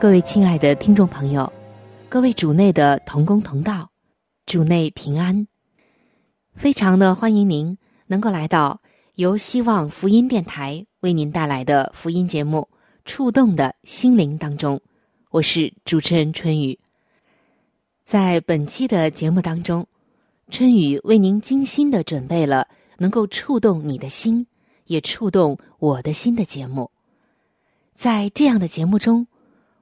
各位亲爱的听众朋友，各位主内的同工同道，主内平安。非常的欢迎您能够来到由希望福音电台为您带来的福音节目《触动的心灵》当中，我是主持人春雨。在本期的节目当中，春雨为您精心的准备了能够触动你的心，也触动我的心的节目。在这样的节目中，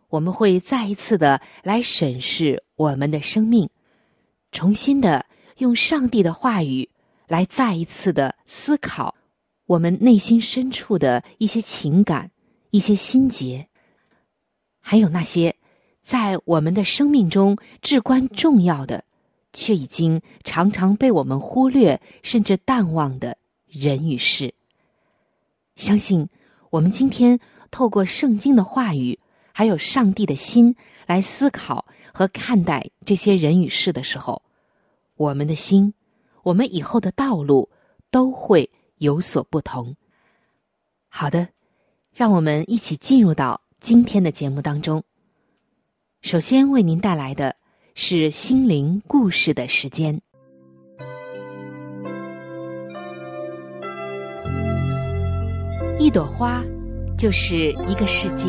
我们会再一次的来审视我们的生命，重新的。用上帝的话语来再一次的思考我们内心深处的一些情感、一些心结，还有那些在我们的生命中至关重要的，却已经常常被我们忽略甚至淡忘的人与事。相信我们今天透过圣经的话语，还有上帝的心来思考和看待这些人与事的时候。我们的心，我们以后的道路都会有所不同。好的，让我们一起进入到今天的节目当中。首先为您带来的是心灵故事的时间。一朵花就是一个世界，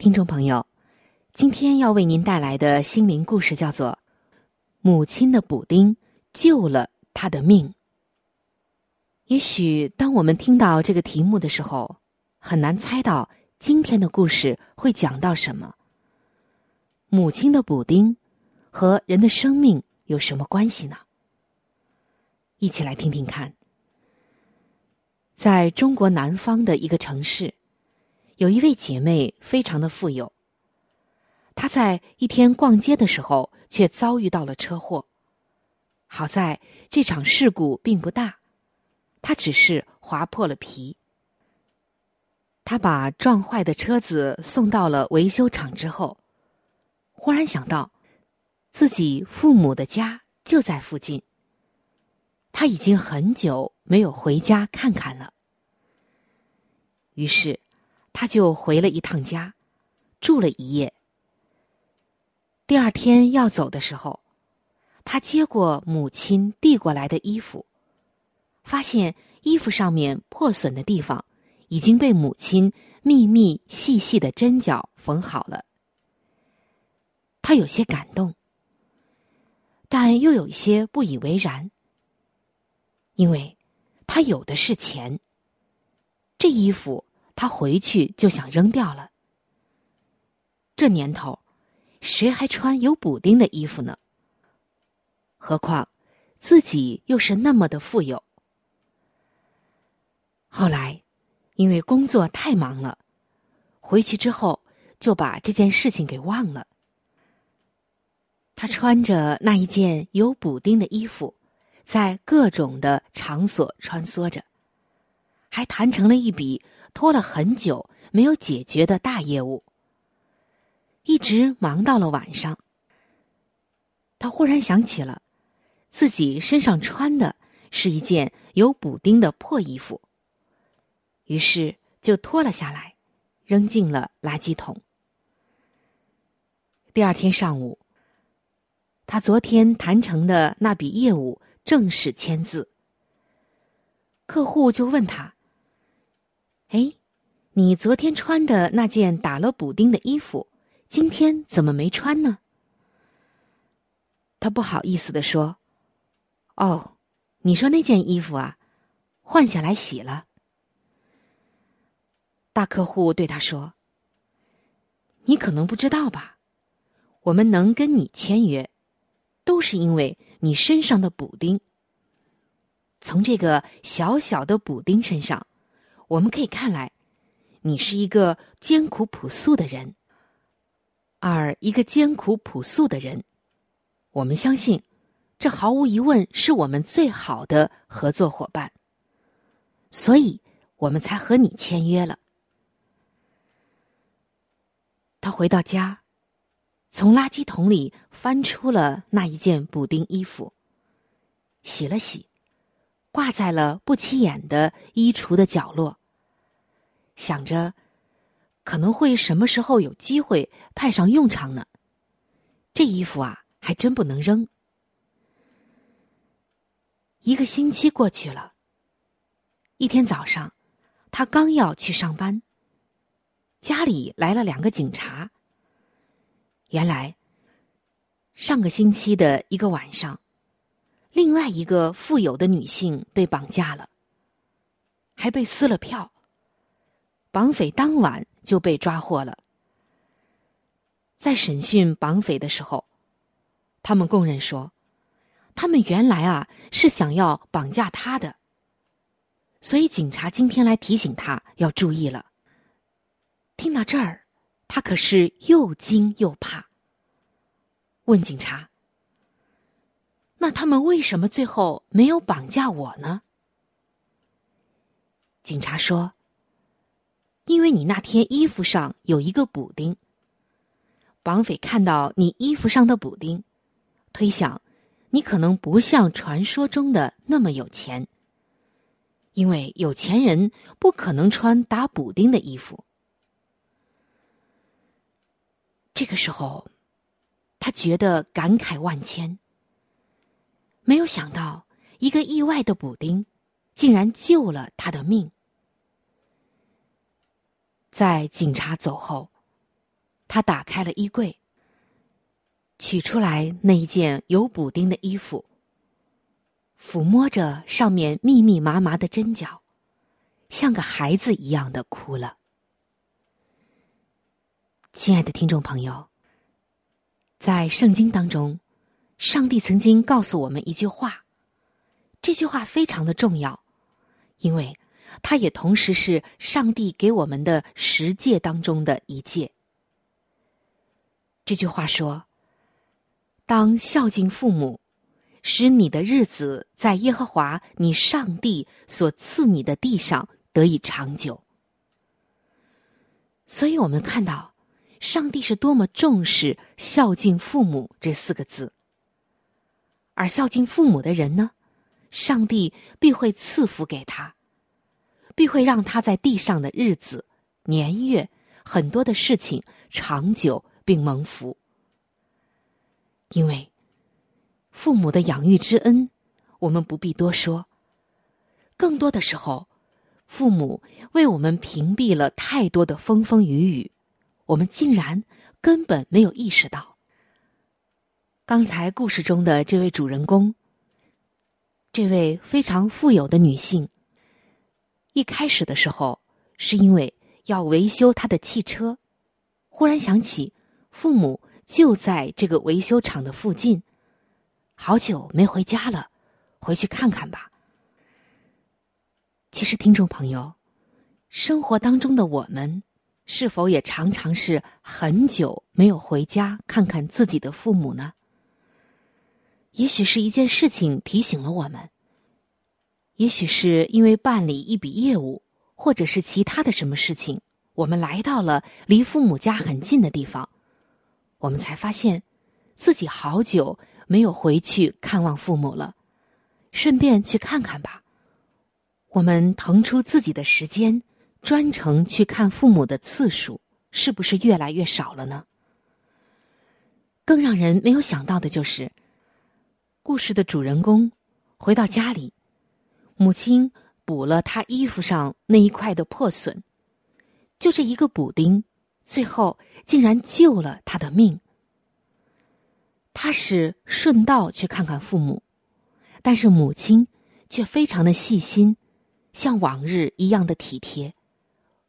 听众朋友，今天要为您带来的心灵故事叫做。母亲的补丁救了他的命。也许当我们听到这个题目的时候，很难猜到今天的故事会讲到什么。母亲的补丁和人的生命有什么关系呢？一起来听听看。在中国南方的一个城市，有一位姐妹非常的富有。她在一天逛街的时候。却遭遇到了车祸。好在这场事故并不大，她只是划破了皮。她把撞坏的车子送到了维修厂之后，忽然想到自己父母的家就在附近。他已经很久没有回家看看了，于是他就回了一趟家，住了一夜。第二天要走的时候，他接过母亲递过来的衣服，发现衣服上面破损的地方已经被母亲密密细细的针脚缝好了。他有些感动，但又有一些不以为然，因为他有的是钱。这衣服他回去就想扔掉了。这年头。谁还穿有补丁的衣服呢？何况自己又是那么的富有。后来，因为工作太忙了，回去之后就把这件事情给忘了。他穿着那一件有补丁的衣服，在各种的场所穿梭着，还谈成了一笔拖了很久没有解决的大业务，一直忙到了晚上。他忽然想起了自己身上穿的是一件有补丁的破衣服，于是就脱了下来，扔进了垃圾桶。第二天上午，他昨天谈成的那笔业务正式签字。客户就问他：“哎，你昨天穿的那件打了补丁的衣服，今天怎么没穿呢？”他不好意思的说：“哦，你说那件衣服啊，换下来洗了。”大客户对他说：“你可能不知道吧？”我们能跟你签约，都是因为你身上的补丁。从这个小小的补丁身上，我们可以看来，你是一个艰苦朴素的人。而一个艰苦朴素的人，我们相信，这毫无疑问是我们最好的合作伙伴。所以，我们才和你签约了。他回到家。从垃圾桶里翻出了那一件补丁衣服，洗了洗，挂在了不起眼的衣橱的角落。想着，可能会什么时候有机会派上用场呢？这衣服啊，还真不能扔。一个星期过去了，一天早上，他刚要去上班，家里来了两个警察。原来，上个星期的一个晚上，另外一个富有的女性被绑架了，还被撕了票。绑匪当晚就被抓获了。在审讯绑匪的时候，他们供认说，他们原来啊是想要绑架他的，所以警察今天来提醒他要注意了。听到这儿。他可是又惊又怕，问警察：“那他们为什么最后没有绑架我呢？”警察说：“因为你那天衣服上有一个补丁。绑匪看到你衣服上的补丁，推想你可能不像传说中的那么有钱，因为有钱人不可能穿打补丁的衣服。”这个时候，他觉得感慨万千。没有想到，一个意外的补丁，竟然救了他的命。在警察走后，他打开了衣柜，取出来那一件有补丁的衣服，抚摸着上面密密麻麻的针脚，像个孩子一样的哭了。亲爱的听众朋友，在圣经当中，上帝曾经告诉我们一句话，这句话非常的重要，因为它也同时是上帝给我们的十诫当中的一诫。这句话说：“当孝敬父母，使你的日子在耶和华你上帝所赐你的地上得以长久。”所以我们看到。上帝是多么重视孝敬父母这四个字，而孝敬父母的人呢，上帝必会赐福给他，必会让他在地上的日子、年月很多的事情长久并蒙福。因为父母的养育之恩，我们不必多说。更多的时候，父母为我们屏蔽了太多的风风雨雨。我们竟然根本没有意识到，刚才故事中的这位主人公，这位非常富有的女性，一开始的时候是因为要维修他的汽车，忽然想起父母就在这个维修厂的附近，好久没回家了，回去看看吧。其实，听众朋友，生活当中的我们。是否也常常是很久没有回家看看自己的父母呢？也许是一件事情提醒了我们，也许是因为办理一笔业务，或者是其他的什么事情，我们来到了离父母家很近的地方，我们才发现自己好久没有回去看望父母了，顺便去看看吧。我们腾出自己的时间，专程去看父母的次数，是不是越来越少了呢？更让人没有想到的就是，故事的主人公回到家里，母亲。补了他衣服上那一块的破损，就这一个补丁，最后竟然救了他的命。他是顺道去看看父母，但是母亲却非常的细心，像往日一样的体贴，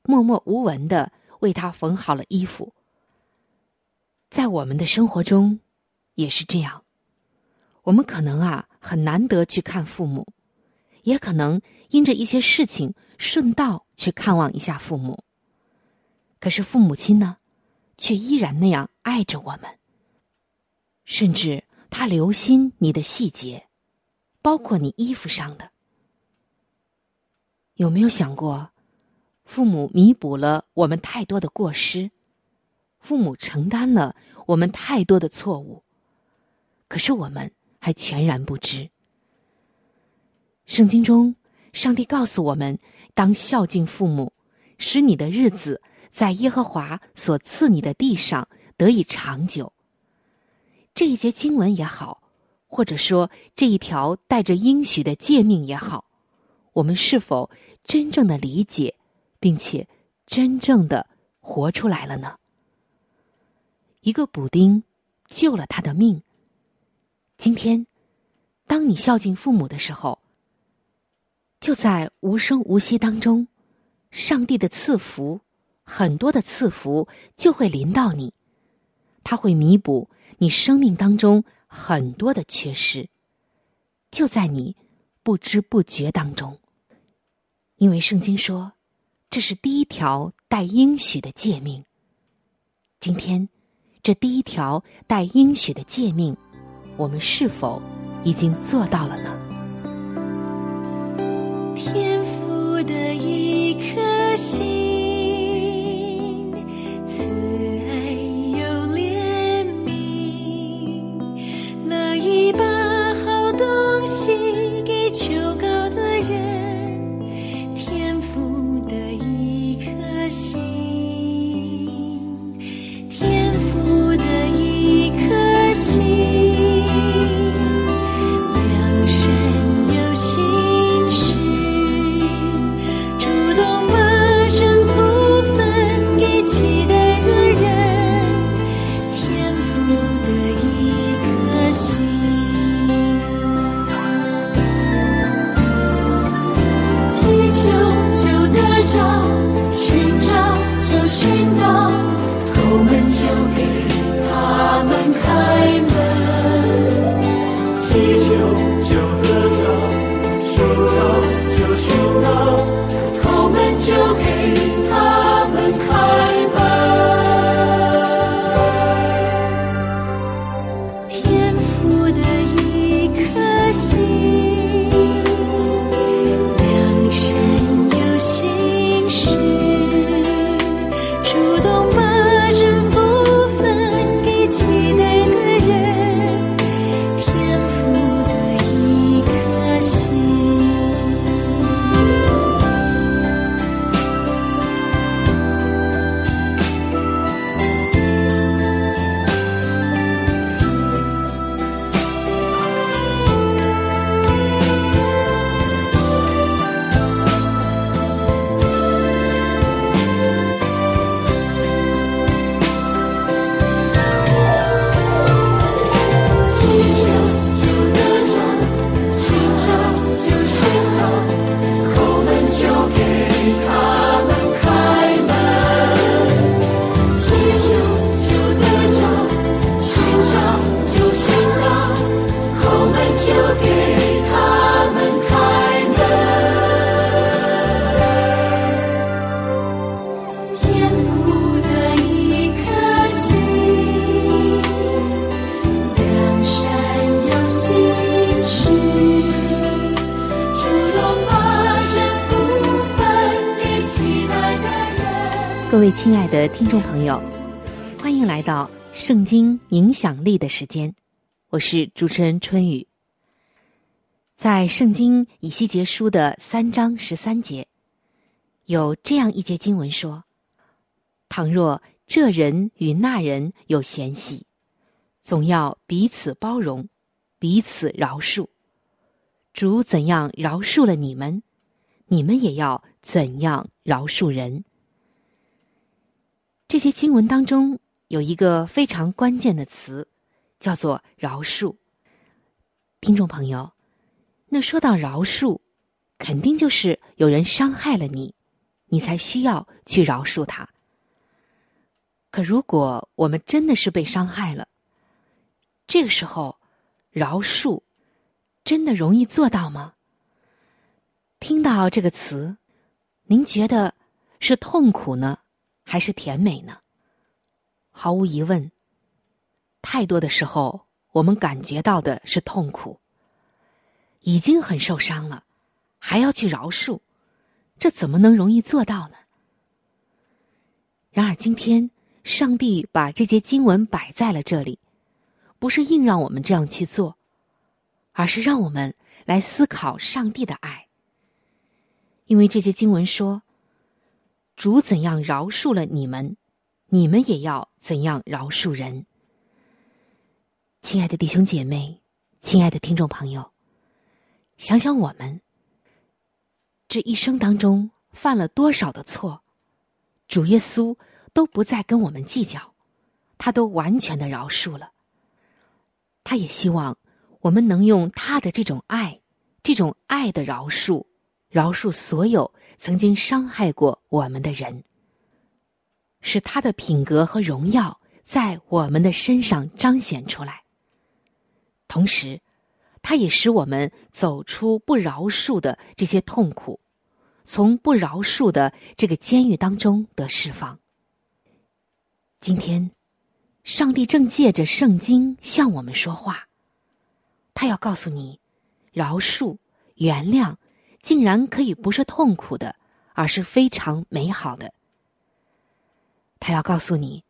默默无闻的为他缝好了衣服。在我们的生活中，也是这样，我们可能啊很难得去看父母。也可能因着一些事情顺道去看望一下父母，可是父母亲呢，却依然那样爱着我们。甚至他留心你的细节，包括你衣服上的。有没有想过，父母弥补了我们太多的过失，父母承担了我们太多的错误，可是我们还全然不知。圣经中，上帝告诉我们：当孝敬父母，使你的日子在耶和华所赐你的地上得以长久。这一节经文也好，或者说这一条带着应许的诫命也好，我们是否真正的理解，并且真正的活出来了呢？一个补丁救了他的命。今天，当你孝敬父母的时候。就在无声无息当中，上帝的赐福，很多的赐福就会临到你，他会弥补你生命当中很多的缺失，就在你不知不觉当中。因为圣经说，这是第一条带应许的诫命。今天，这第一条带应许的诫命，我们是否已经做到了呢？天赋的一颗心。亲爱的听众朋友，欢迎来到《圣经影响力》的时间，我是主持人春雨。在《圣经以西结书》的三章十三节，有这样一节经文说：“倘若这人与那人有嫌隙，总要彼此包容，彼此饶恕。主怎样饶恕了你们，你们也要怎样饶恕人。”这些经文当中有一个非常关键的词，叫做饶恕。听众朋友，那说到饶恕，肯定就是有人伤害了你，你才需要去饶恕他。可如果我们真的是被伤害了，这个时候，饶恕真的容易做到吗？听到这个词，您觉得是痛苦呢？还是甜美呢？毫无疑问，太多的时候，我们感觉到的是痛苦。已经很受伤了，还要去饶恕，这怎么能容易做到呢？然而，今天上帝把这些经文摆在了这里，不是硬让我们这样去做，而是让我们来思考上帝的爱。因为这些经文说。主怎样饶恕了你们，你们也要怎样饶恕人。亲爱的弟兄姐妹，亲爱的听众朋友，想想我们这一生当中犯了多少的错，主耶稣都不再跟我们计较，他都完全的饶恕了。他也希望我们能用他的这种爱，这种爱的饶恕，饶恕所有。曾经伤害过我们的人，使他的品格和荣耀在我们的身上彰显出来。同时，他也使我们走出不饶恕的这些痛苦，从不饶恕的这个监狱当中得释放。今天，上帝正借着圣经向我们说话，他要告诉你，饶恕、原谅。竟然可以不是痛苦的，而是非常美好的。他要告诉你，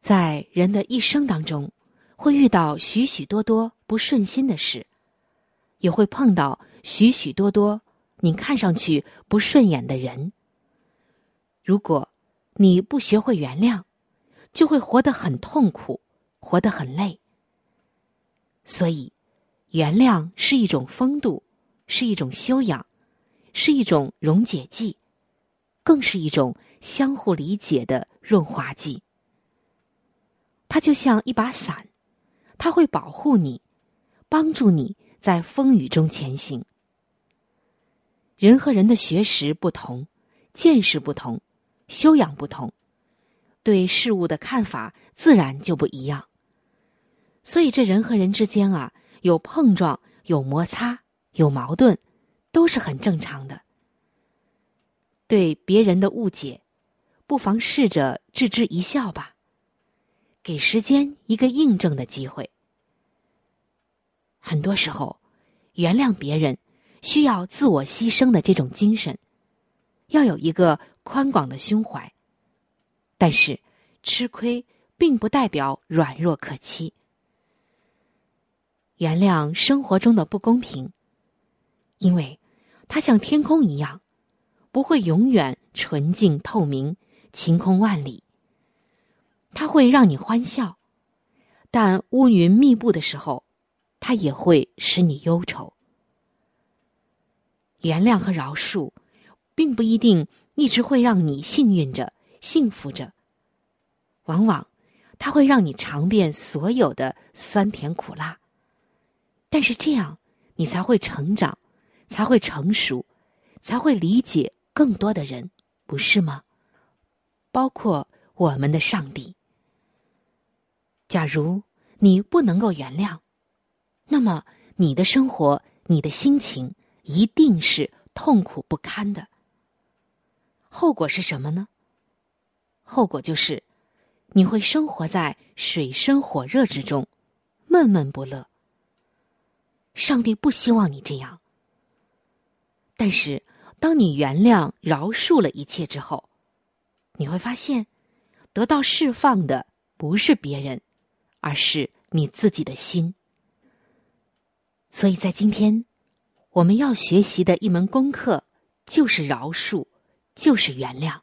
在人的一生当中，会遇到许许多多不顺心的事，也会碰到许许多多你看上去不顺眼的人。如果你不学会原谅，就会活得很痛苦，活得很累。所以，原谅是一种风度。是一种修养，是一种溶解剂，更是一种相互理解的润滑剂。它就像一把伞，它会保护你，帮助你在风雨中前行。人和人的学识不同，见识不同，修养不同，对事物的看法自然就不一样。所以，这人和人之间啊，有碰撞，有摩擦。有矛盾，都是很正常的。对别人的误解，不妨试着置之一笑吧，给时间一个印证的机会。很多时候，原谅别人需要自我牺牲的这种精神，要有一个宽广的胸怀。但是，吃亏并不代表软弱可欺。原谅生活中的不公平。因为，它像天空一样，不会永远纯净透明、晴空万里。它会让你欢笑，但乌云密布的时候，它也会使你忧愁。原谅和饶恕，并不一定一直会让你幸运着、幸福着。往往，它会让你尝遍所有的酸甜苦辣。但是这样，你才会成长。才会成熟，才会理解更多的人，不是吗？包括我们的上帝。假如你不能够原谅，那么你的生活、你的心情一定是痛苦不堪的。后果是什么呢？后果就是你会生活在水深火热之中，闷闷不乐。上帝不希望你这样。但是，当你原谅、饶恕了一切之后，你会发现，得到释放的不是别人，而是你自己的心。所以在今天，我们要学习的一门功课就是饶恕，就是原谅。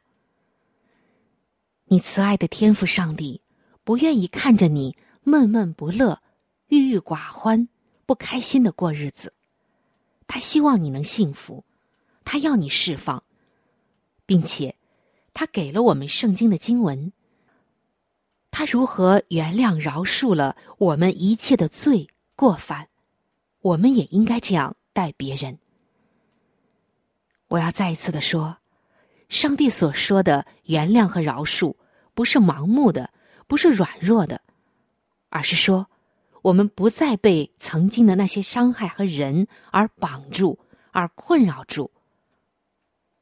你慈爱的天赋上帝不愿意看着你闷闷不乐、郁郁寡欢、不开心的过日子，他希望你能幸福，他要你释放，并且他给了我们圣经的经文。他如何原谅、饶恕了我们一切的罪过犯？我们也应该这样待别人。我要再一次的说，上帝所说的原谅和饶恕，不是盲目的，不是软弱的，而是说，我们不再被曾经的那些伤害和人而绑住，而困扰住，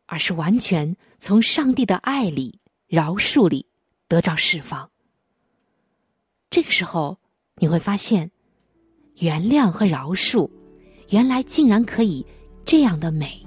而是完全从上帝的爱里、饶恕里得到释放。这个时候，你会发现。原谅和饶恕，原来竟然可以这样的美。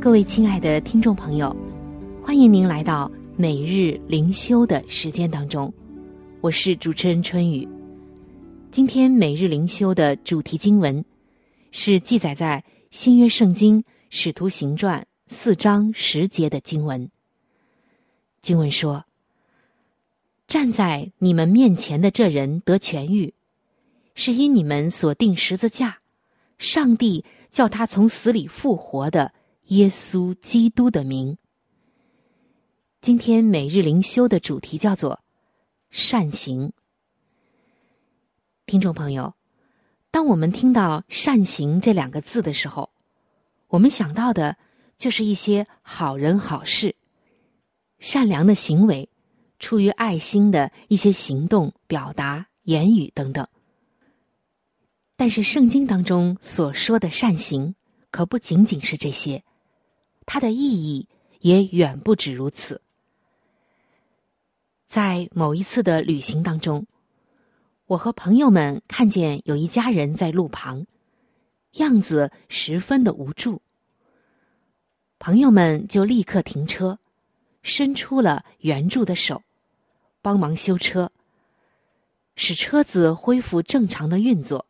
各位亲爱的听众朋友，欢迎您来到每日灵修的时间当中，我是主持人春雨。今天每日灵修的主题经文是记载在新约圣经使徒行传四章十节的经文。经文说：“站在你们面前的这人得痊愈，是因你们所定十字架，上帝叫他从死里复活的耶稣基督的名。”今天每日灵修的主题叫做“善行”。听众朋友，当我们听到“善行”这两个字的时候，我们想到的就是一些好人好事、善良的行为、出于爱心的一些行动、表达、言语等等。但是，圣经当中所说的善行，可不仅仅是这些，它的意义也远不止如此。在某一次的旅行当中。我和朋友们看见有一家人在路旁，样子十分的无助。朋友们就立刻停车，伸出了援助的手，帮忙修车，使车子恢复正常的运作，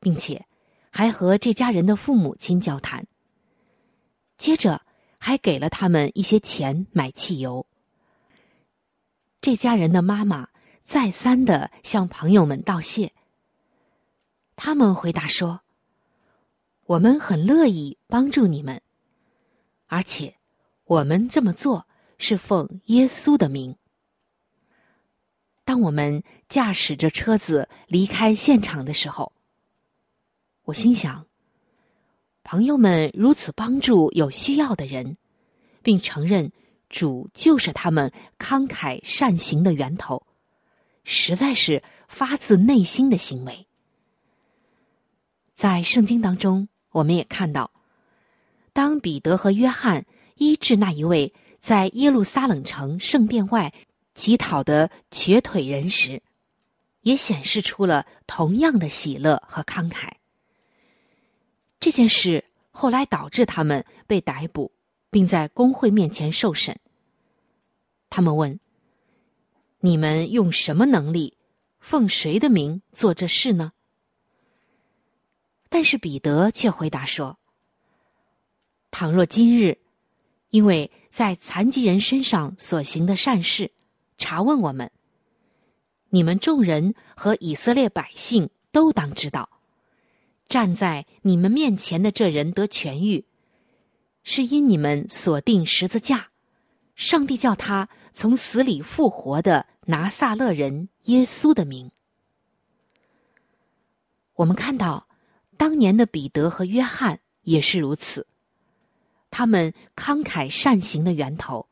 并且还和这家人的父母亲交谈。接着还给了他们一些钱买汽油。这家人的妈妈。再三的向朋友们道谢。他们回答说：“我们很乐意帮助你们，而且我们这么做是奉耶稣的名。”当我们驾驶着车子离开现场的时候，我心想：朋友们如此帮助有需要的人，并承认主就是他们慷慨善行的源头。实在是发自内心的行为。在圣经当中，我们也看到，当彼得和约翰医治那一位在耶路撒冷城圣殿外乞讨的瘸腿人时，也显示出了同样的喜乐和慷慨。这件事后来导致他们被逮捕，并在公会面前受审。他们问。你们用什么能力，奉谁的名做这事呢？但是彼得却回答说：“倘若今日，因为在残疾人身上所行的善事，查问我们，你们众人和以色列百姓都当知道，站在你们面前的这人得痊愈，是因你们锁定十字架，上帝叫他从死里复活的拿撒勒人耶稣的名。我们看到。”当年的彼得和约翰也是如此，他们慷慨善行的源头，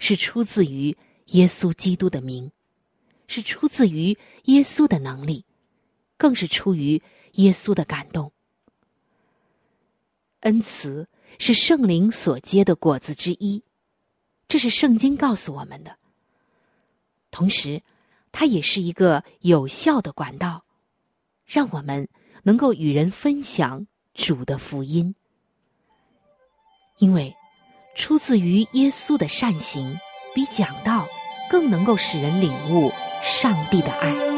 是出自于耶稣基督的名，是出自于耶稣的能力，更是出于耶稣的感动。恩慈是圣灵所结的果子之一，这是圣经告诉我们的。同时，它也是一个有效的管道，让我们。能够与人分享主的福音，因为出自于耶稣的善行，比讲道更能够使人领悟上帝的爱。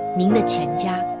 您的全家。